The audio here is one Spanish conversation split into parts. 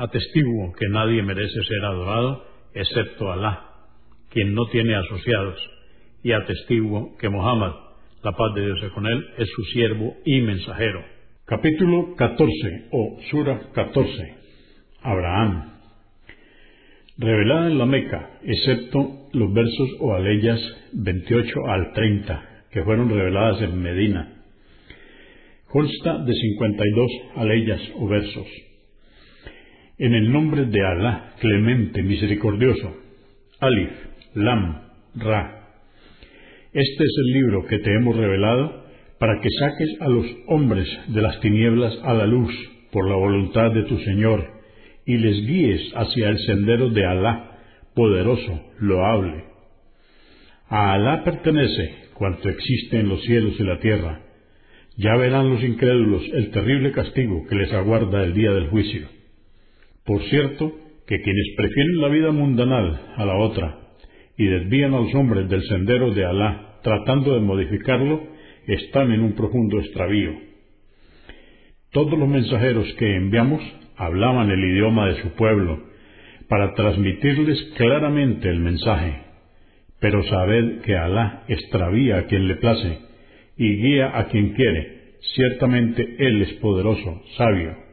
Atestiguo que nadie merece ser adorado excepto Alá, quien no tiene asociados, y atestiguo que Mohammed, la paz de Dios es con él, es su siervo y mensajero. Capítulo 14 o Sura 14. Abraham. Revelada en la Meca, excepto los versos o aleyas 28 al 30, que fueron reveladas en Medina. Consta de 52 aleyas o versos. En el nombre de Alá, clemente, misericordioso. Alif, Lam, Ra. Este es el libro que te hemos revelado para que saques a los hombres de las tinieblas a la luz por la voluntad de tu Señor y les guíes hacia el sendero de Alá, poderoso, loable. A Alá pertenece cuanto existe en los cielos y la tierra. Ya verán los incrédulos el terrible castigo que les aguarda el día del juicio. Por cierto, que quienes prefieren la vida mundanal a la otra y desvían a los hombres del sendero de Alá tratando de modificarlo, están en un profundo extravío. Todos los mensajeros que enviamos hablaban el idioma de su pueblo, para transmitirles claramente el mensaje. Pero sabed que Alá extravía a quien le place y guía a quien quiere. Ciertamente Él es poderoso, sabio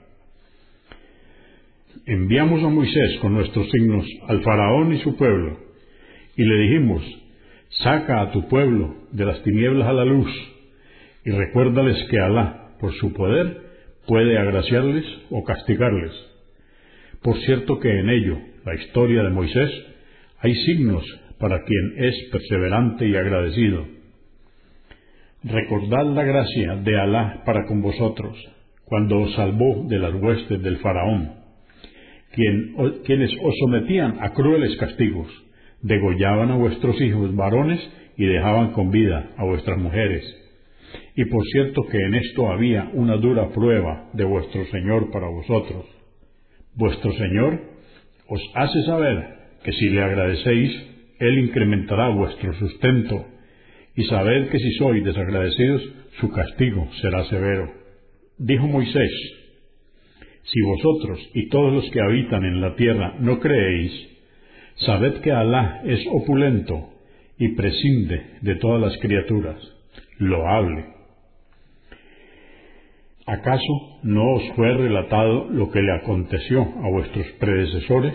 enviamos a Moisés con nuestros signos al faraón y su pueblo, y le dijimos, saca a tu pueblo de las tinieblas a la luz, y recuérdales que Alá, por su poder, puede agraciarles o castigarles. Por cierto que en ello, la historia de Moisés, hay signos para quien es perseverante y agradecido. Recordad la gracia de Alá para con vosotros, cuando os salvó de las huestes del faraón quienes os sometían a crueles castigos, degollaban a vuestros hijos varones y dejaban con vida a vuestras mujeres. Y por cierto que en esto había una dura prueba de vuestro Señor para vosotros. Vuestro Señor os hace saber que si le agradecéis, Él incrementará vuestro sustento, y sabed que si sois desagradecidos, su castigo será severo. Dijo Moisés, si vosotros y todos los que habitan en la tierra no creéis, sabed que Alá es opulento y prescinde de todas las criaturas, loable. ¿Acaso no os fue relatado lo que le aconteció a vuestros predecesores,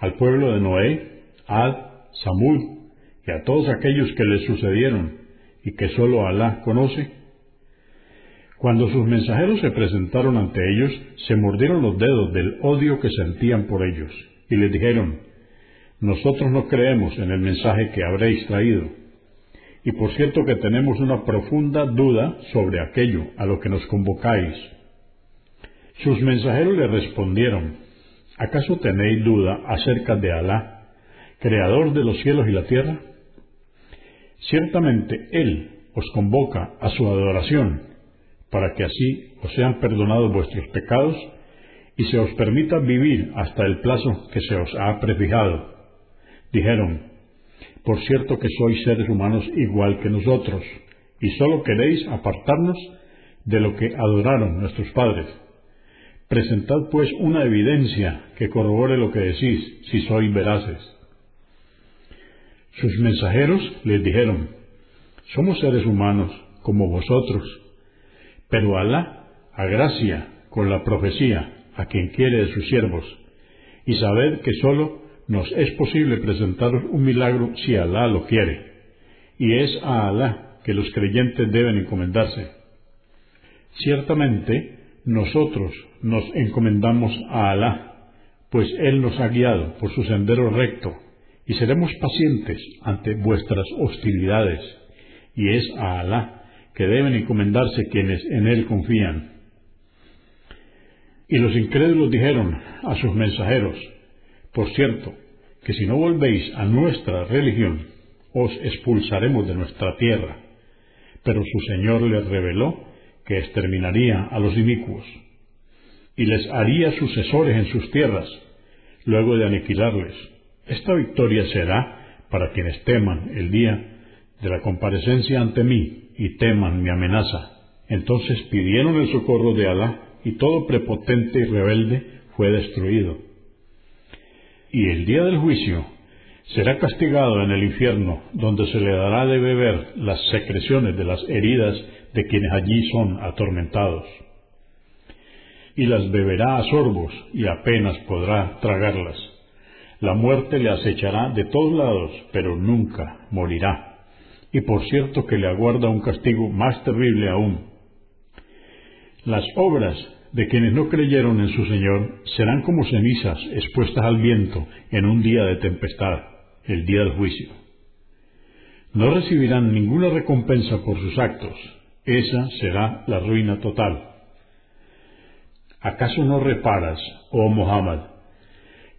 al pueblo de Noé, Ad, Samud y a todos aquellos que les sucedieron y que sólo Alá conoce? Cuando sus mensajeros se presentaron ante ellos, se mordieron los dedos del odio que sentían por ellos, y les dijeron, Nosotros no creemos en el mensaje que habréis traído. Y por cierto que tenemos una profunda duda sobre aquello a lo que nos convocáis. Sus mensajeros le respondieron, ¿acaso tenéis duda acerca de Alá, creador de los cielos y la tierra? Ciertamente Él os convoca a su adoración para que así os sean perdonados vuestros pecados y se os permita vivir hasta el plazo que se os ha prefijado. Dijeron, por cierto que sois seres humanos igual que nosotros, y sólo queréis apartarnos de lo que adoraron nuestros padres. Presentad pues una evidencia que corrobore lo que decís, si sois veraces. Sus mensajeros les dijeron, somos seres humanos como vosotros, pero Alá agracia con la profecía a quien quiere de sus siervos, y sabed que sólo nos es posible presentaros un milagro si Alá lo quiere, y es a Alá que los creyentes deben encomendarse. Ciertamente, nosotros nos encomendamos a Alá, pues Él nos ha guiado por su sendero recto, y seremos pacientes ante vuestras hostilidades, y es a Alá que deben encomendarse quienes en Él confían. Y los incrédulos dijeron a sus mensajeros, por cierto, que si no volvéis a nuestra religión, os expulsaremos de nuestra tierra. Pero su Señor les reveló que exterminaría a los inicuos, y les haría sucesores en sus tierras, luego de aniquilarles. Esta victoria será para quienes teman el día de la comparecencia ante mí y teman mi amenaza. Entonces pidieron el socorro de Alá, y todo prepotente y rebelde fue destruido. Y el día del juicio será castigado en el infierno, donde se le dará de beber las secreciones de las heridas de quienes allí son atormentados. Y las beberá a sorbos y apenas podrá tragarlas. La muerte le acechará de todos lados, pero nunca morirá. Y por cierto que le aguarda un castigo más terrible aún. Las obras de quienes no creyeron en su Señor serán como cenizas expuestas al viento en un día de tempestad, el día del juicio. No recibirán ninguna recompensa por sus actos, esa será la ruina total. ¿Acaso no reparas, oh Muhammad,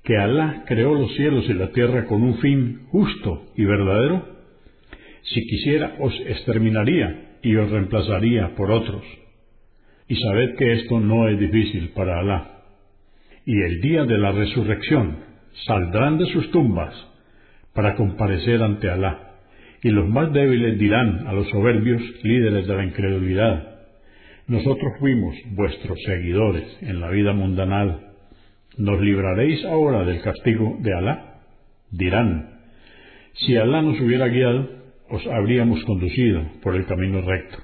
que Alá creó los cielos y la tierra con un fin justo y verdadero? Si quisiera os exterminaría y os reemplazaría por otros. Y sabed que esto no es difícil para Alá. Y el día de la resurrección saldrán de sus tumbas para comparecer ante Alá y los más débiles dirán a los soberbios líderes de la incredulidad, nosotros fuimos vuestros seguidores en la vida mundanal, ¿nos libraréis ahora del castigo de Alá? Dirán, si Alá nos hubiera guiado, os habríamos conducido por el camino recto.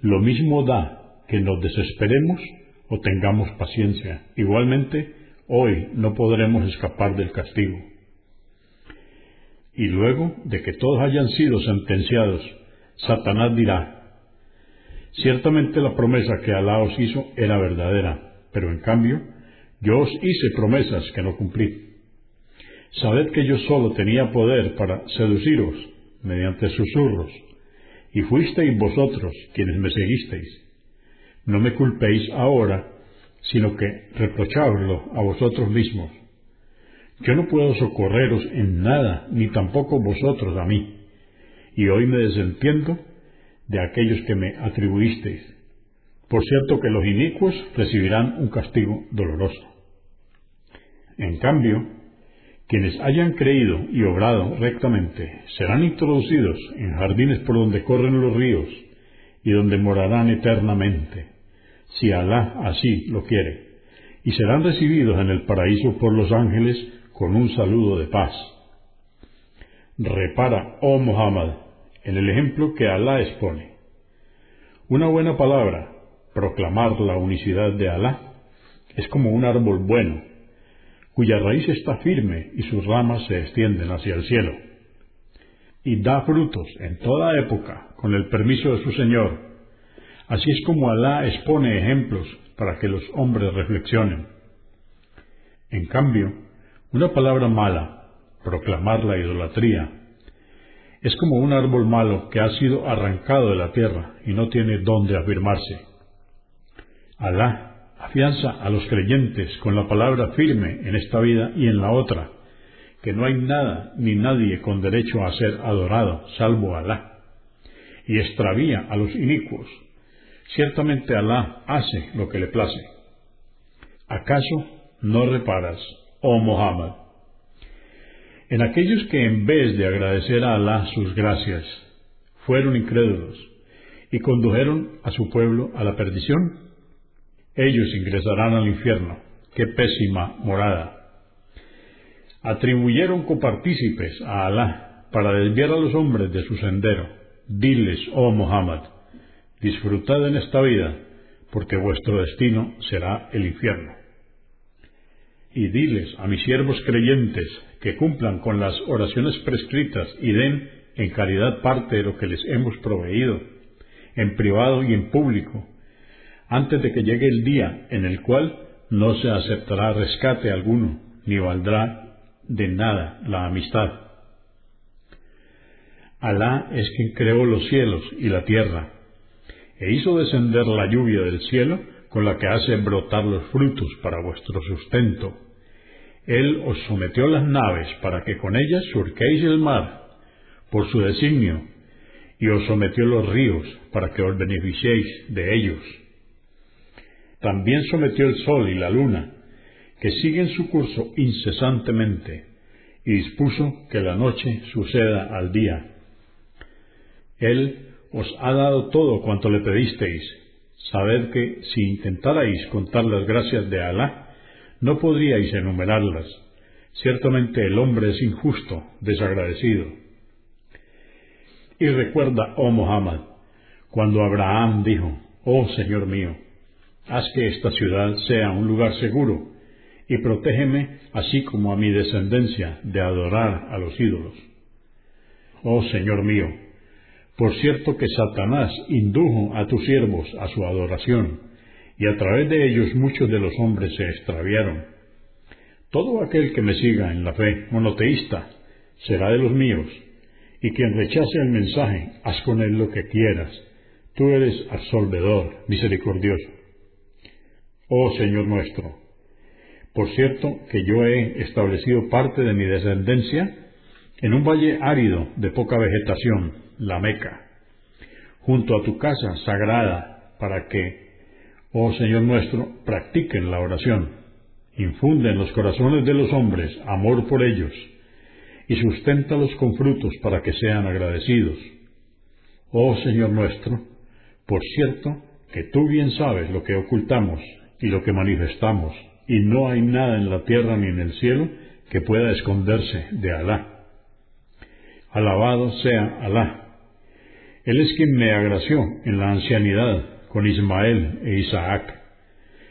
Lo mismo da que nos desesperemos o tengamos paciencia. Igualmente, hoy no podremos escapar del castigo. Y luego de que todos hayan sido sentenciados, Satanás dirá, Ciertamente la promesa que Alá os hizo era verdadera, pero en cambio yo os hice promesas que no cumplí. Sabed que yo solo tenía poder para seduciros mediante susurros, y fuisteis vosotros quienes me seguisteis. No me culpéis ahora, sino que reprocháoslo a vosotros mismos yo no puedo socorreros en nada, ni tampoco vosotros a mí. Y hoy me desentiendo de aquellos que me atribuisteis. Por cierto que los inicuos recibirán un castigo doloroso. En cambio, quienes hayan creído y obrado rectamente serán introducidos en jardines por donde corren los ríos y donde morarán eternamente, si Alá así lo quiere, y serán recibidos en el paraíso por los ángeles con un saludo de paz. Repara, oh Muhammad, en el ejemplo que Alá expone. Una buena palabra, proclamar la unicidad de Alá, es como un árbol bueno, cuya raíz está firme y sus ramas se extienden hacia el cielo, y da frutos en toda época con el permiso de su Señor. Así es como Alá expone ejemplos para que los hombres reflexionen. En cambio, una palabra mala, proclamar la idolatría, es como un árbol malo que ha sido arrancado de la tierra y no tiene dónde afirmarse. Alá afianza a los creyentes con la palabra firme en esta vida y en la otra, que no hay nada ni nadie con derecho a ser adorado salvo Alá, y extravía a los inicuos. Ciertamente Alá hace lo que le place. ¿Acaso no reparas oh Muhammad. En aquellos que en vez de agradecer a Alá sus gracias, fueron incrédulos y condujeron a su pueblo a la perdición, ellos ingresarán al infierno. Qué pésima morada. Atribuyeron copartícipes a Alá para desviar a los hombres de su sendero. Diles, oh Muhammad, disfrutad en esta vida, porque vuestro destino será el infierno. y diles a mis siervos creyentes que cumplan con las oraciones prescritas y den en caridad parte de lo que les hemos proveído, en privado y en público, antes de que llegue el día en el cual no se aceptará rescate alguno, ni valdrá de nada la amistad. Alá es quien creó los cielos y la tierra, e hizo descender la lluvia del cielo con la que hace brotar los frutos para vuestro sustento. Él os sometió las naves para que con ellas surquéis el mar, por su designio, y os sometió los ríos para que os beneficiéis de ellos. También sometió el sol y la luna, que siguen su curso incesantemente, y dispuso que la noche suceda al día. Él os ha dado todo cuanto le pedisteis, Sabed que si intentarais contar las gracias de Alá, no podríais enumerarlas. Ciertamente el hombre es injusto, desagradecido. Y recuerda, oh Muhammad, cuando Abraham dijo, Oh Señor mío, haz que esta ciudad sea un lugar seguro, y protégeme así como a mi descendencia de adorar a los ídolos. Oh Señor mío, por cierto que Satanás indujo a tus siervos a su adoración, y a través de ellos muchos de los hombres se extraviaron. Todo aquel que me siga en la fe monoteísta será de los míos, y quien rechace el mensaje, haz con él lo que quieras. Tú eres absolvedor, misericordioso. Oh Señor nuestro, por cierto que yo he establecido parte de mi descendencia en un valle árido de poca vegetación, la Meca, junto a tu casa sagrada, para que, oh Señor nuestro, practiquen la oración, infunde en los corazones de los hombres amor por ellos, y susténtalos con frutos para que sean agradecidos. Oh Señor nuestro, por cierto que tú bien sabes lo que ocultamos y lo que manifestamos, y no hay nada en la tierra ni en el cielo que pueda esconderse de Alá. Alabado sea Alá. Él es quien me agració en la ancianidad con Ismael e Isaac.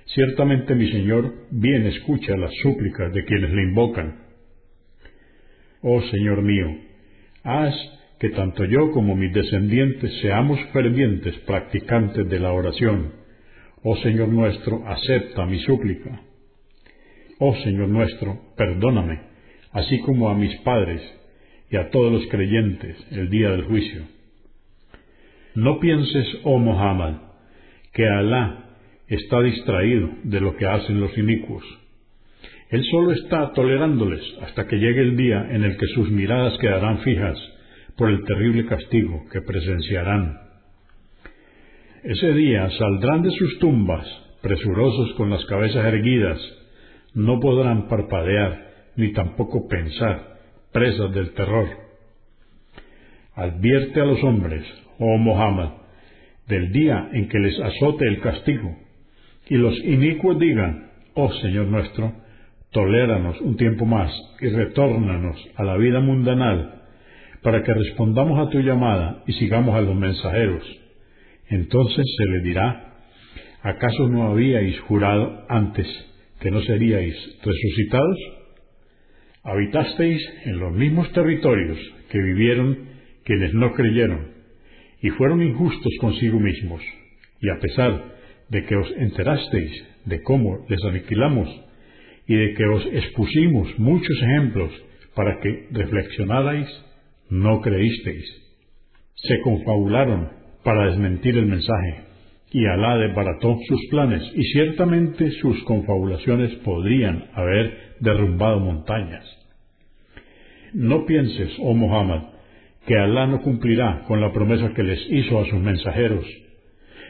Ciertamente mi Señor bien escucha las súplicas de quienes le invocan. Oh Señor mío, haz que tanto yo como mis descendientes seamos fervientes practicantes de la oración. Oh Señor nuestro, acepta mi súplica. Oh Señor nuestro, perdóname, así como a mis padres y a todos los creyentes el día del juicio. No pienses, oh Muhammad, que Alá está distraído de lo que hacen los inicuos. Él solo está tolerándoles hasta que llegue el día en el que sus miradas quedarán fijas por el terrible castigo que presenciarán. Ese día saldrán de sus tumbas, presurosos con las cabezas erguidas, no podrán parpadear ni tampoco pensar, presas del terror. Advierte a los hombres, oh Mohammed, del día en que les azote el castigo, y los inicuos digan, oh Señor nuestro, toléranos un tiempo más y retórnanos a la vida mundanal, para que respondamos a tu llamada y sigamos a los mensajeros. Entonces se le dirá, ¿acaso no habíais jurado antes que no seríais resucitados? habitasteis en los mismos territorios que vivieron quienes no creyeron y fueron injustos consigo mismos, y a pesar de que os enterasteis de cómo les aniquilamos y de que os expusimos muchos ejemplos para que reflexionarais, no creísteis. Se confabularon para desmentir el mensaje, y Alá desbarató sus planes, y ciertamente sus confabulaciones podrían haber derrumbado montañas. No pienses, oh Muhammad, que Alá no cumplirá con la promesa que les hizo a sus mensajeros.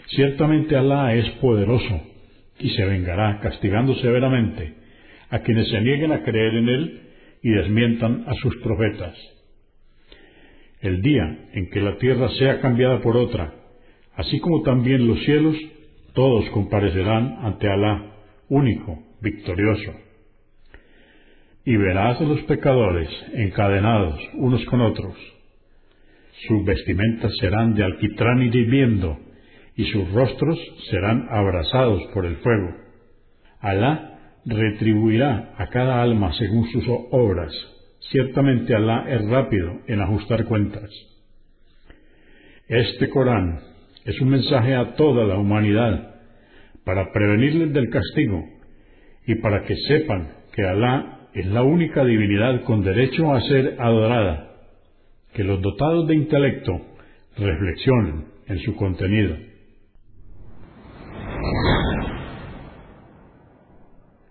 Ciertamente Alá es poderoso y se vengará castigando severamente a quienes se nieguen a creer en Él y desmientan a sus profetas. El día en que la tierra sea cambiada por otra, así como también los cielos, todos comparecerán ante Alá, único, victorioso y verás a los pecadores encadenados unos con otros. Sus vestimentas serán de alquitrán hirviendo, y sus rostros serán abrasados por el fuego. Alá retribuirá a cada alma según sus obras. Ciertamente Alá es rápido en ajustar cuentas. Este Corán es un mensaje a toda la humanidad para prevenirles del castigo y para que sepan que Alá es la única divinidad con derecho a ser adorada, que los dotados de intelecto reflexionen en su contenido.